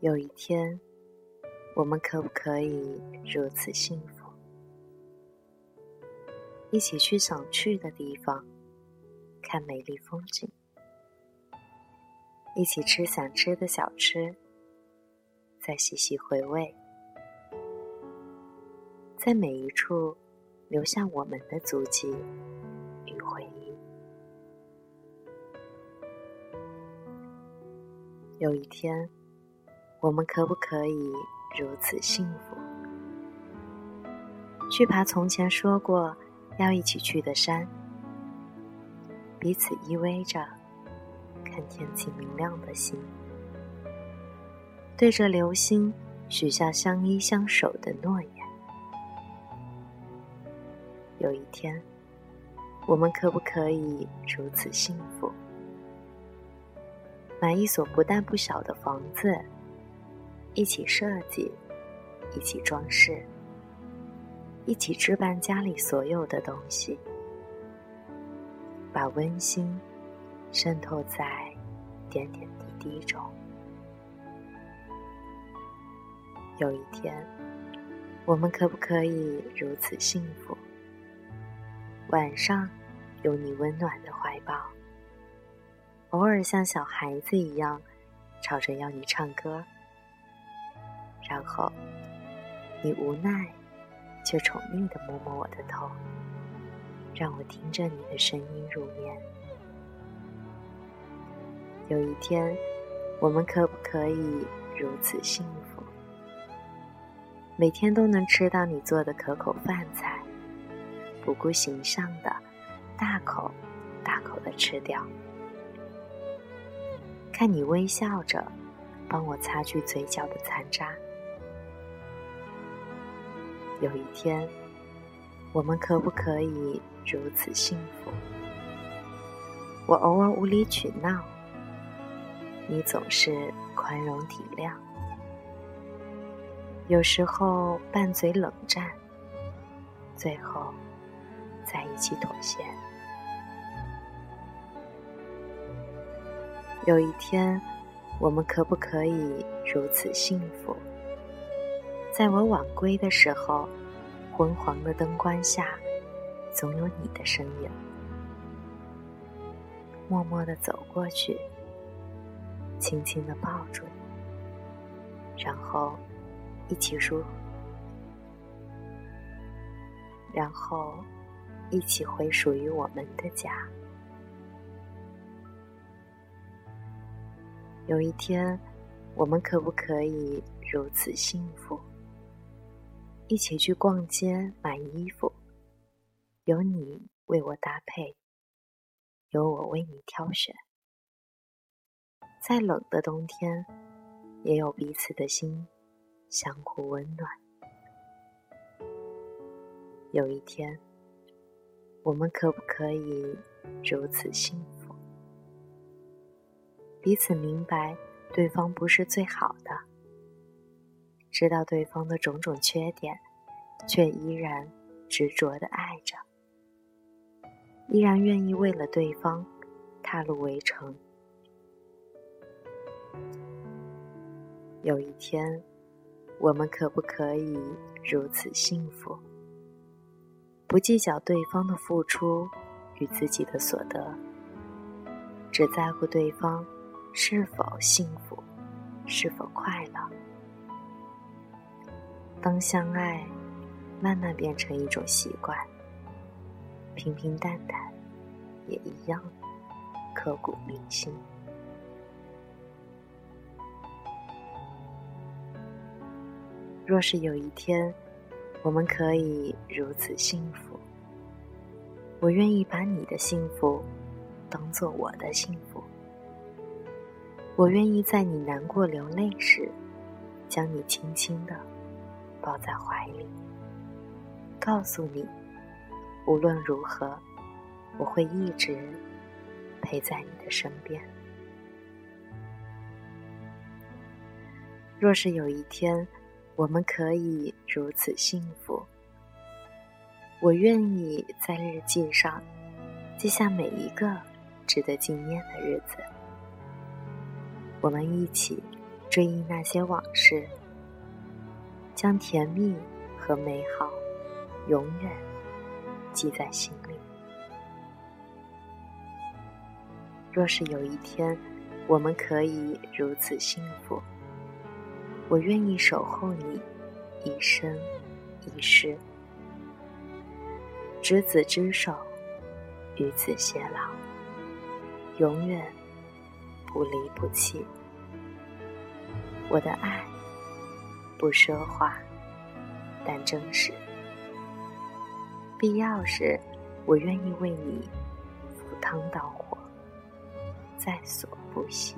有一天，我们可不可以如此幸福？一起去想去的地方，看美丽风景；一起吃想吃的小吃，再细细回味，在每一处留下我们的足迹与回忆。有一天。我们可不可以如此幸福？去爬从前说过要一起去的山，彼此依偎着，看天气明亮的星，对着流星许下相依相守的诺言。有一天，我们可不可以如此幸福？买一所不大不小的房子。一起设计，一起装饰，一起置办家里所有的东西，把温馨渗透在点点滴滴中。有一天，我们可不可以如此幸福？晚上有你温暖的怀抱，偶尔像小孩子一样，吵着要你唱歌。然后，你无奈，却宠溺的摸摸我的头，让我听着你的声音入眠。有一天，我们可不可以如此幸福？每天都能吃到你做的可口饭菜，不顾形象的，大口大口的吃掉。看你微笑着，帮我擦去嘴角的残渣。有一天，我们可不可以如此幸福？我偶尔无理取闹，你总是宽容体谅；有时候拌嘴冷战，最后在一起妥协。有一天，我们可不可以如此幸福？在我晚归的时候，昏黄的灯光下，总有你的身影。默默的走过去，轻轻的抱住你，然后一起入，然后一起回属于我们的家。有一天，我们可不可以如此幸福？一起去逛街买衣服，有你为我搭配，有我为你挑选。再冷的冬天，也有彼此的心相互温暖。有一天，我们可不可以如此幸福？彼此明白对方不是最好的。知道对方的种种缺点，却依然执着的爱着，依然愿意为了对方踏入围城。有一天，我们可不可以如此幸福？不计较对方的付出与自己的所得，只在乎对方是否幸福，是否快乐。当相爱慢慢变成一种习惯，平平淡淡也一样刻骨铭心。若是有一天我们可以如此幸福，我愿意把你的幸福当做我的幸福。我愿意在你难过流泪时，将你轻轻的。抱在怀里，告诉你，无论如何，我会一直陪在你的身边。若是有一天，我们可以如此幸福，我愿意在日记上记下每一个值得纪念的日子。我们一起追忆那些往事，将甜蜜和美好永远记在心里。若是有一天我们可以如此幸福，我愿意守候你一生一世，执子之手，与子偕老，永远不离不弃。我的爱不说话，但真实。必要时，我愿意为你赴汤蹈火，在所不惜。